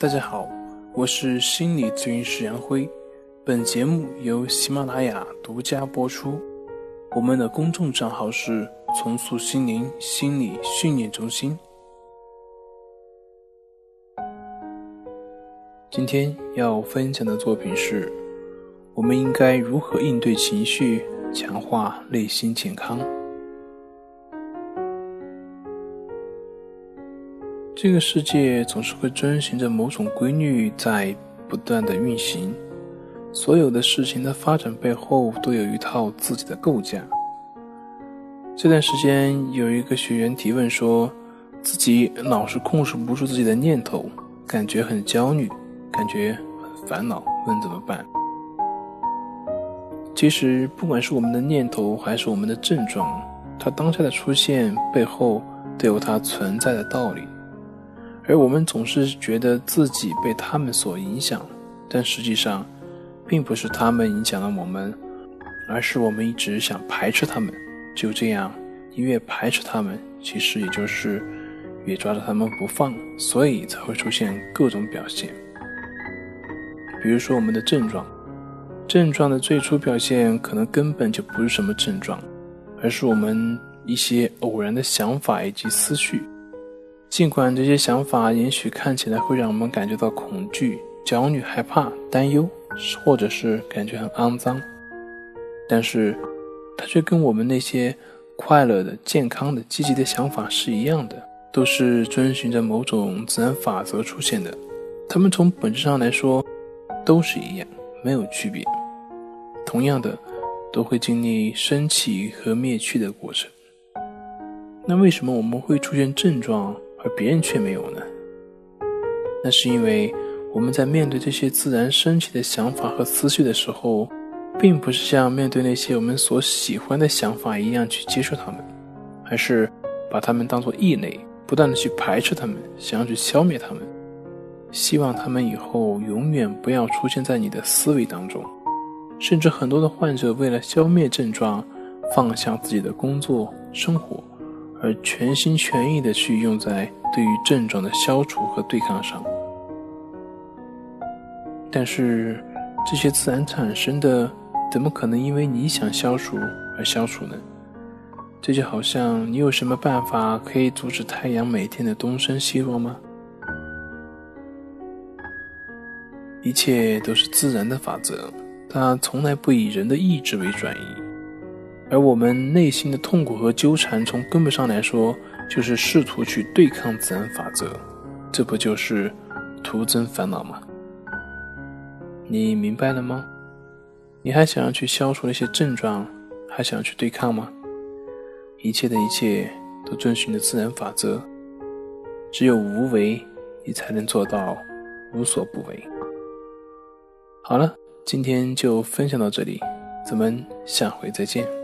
大家好，我是心理咨询师杨辉，本节目由喜马拉雅独家播出。我们的公众账号是“重塑心灵心理训练中心”。今天要分享的作品是：我们应该如何应对情绪，强化内心健康。这个世界总是会遵循着某种规律在不断的运行，所有的事情的发展背后都有一套自己的构架。这段时间有一个学员提问说，自己老是控制不住自己的念头，感觉很焦虑，感觉很烦恼，问怎么办？其实不管是我们的念头还是我们的症状，它当下的出现背后都有它存在的道理。而我们总是觉得自己被他们所影响，但实际上，并不是他们影响了我们，而是我们一直想排斥他们。就这样，你越排斥他们，其实也就是越抓着他们不放，所以才会出现各种表现。比如说我们的症状，症状的最初表现可能根本就不是什么症状，而是我们一些偶然的想法以及思绪。尽管这些想法也许看起来会让我们感觉到恐惧、焦虑、害怕、担忧，或者是感觉很肮脏，但是它却跟我们那些快乐的、健康的、积极的想法是一样的，都是遵循着某种自然法则出现的。它们从本质上来说都是一样，没有区别。同样的，都会经历升起和灭去的过程。那为什么我们会出现症状？而别人却没有呢？那是因为我们在面对这些自然升起的想法和思绪的时候，并不是像面对那些我们所喜欢的想法一样去接受他们，而是把他们当作异类，不断的去排斥他们，想要去消灭他们，希望他们以后永远不要出现在你的思维当中。甚至很多的患者为了消灭症状，放下自己的工作生活。而全心全意的去用在对于症状的消除和对抗上，但是这些自然产生的，怎么可能因为你想消除而消除呢？这就好像你有什么办法可以阻止太阳每天的东升西落吗？一切都是自然的法则，它从来不以人的意志为转移。而我们内心的痛苦和纠缠，从根本上来说，就是试图去对抗自然法则，这不就是徒增烦恼吗？你明白了吗？你还想要去消除那些症状，还想要去对抗吗？一切的一切都遵循着自然法则，只有无为，你才能做到无所不为。好了，今天就分享到这里，咱们下回再见。